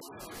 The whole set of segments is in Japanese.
よし!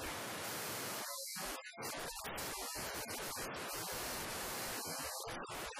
Thank you.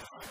you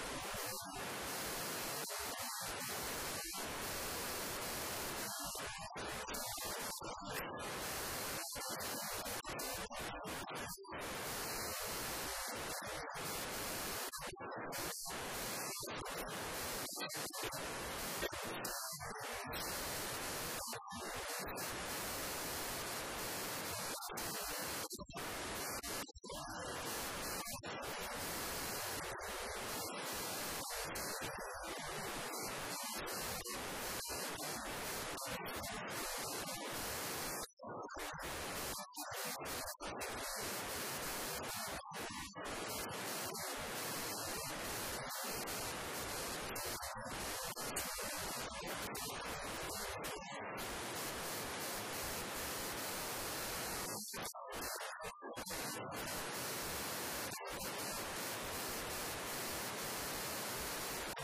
フフフ。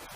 やった!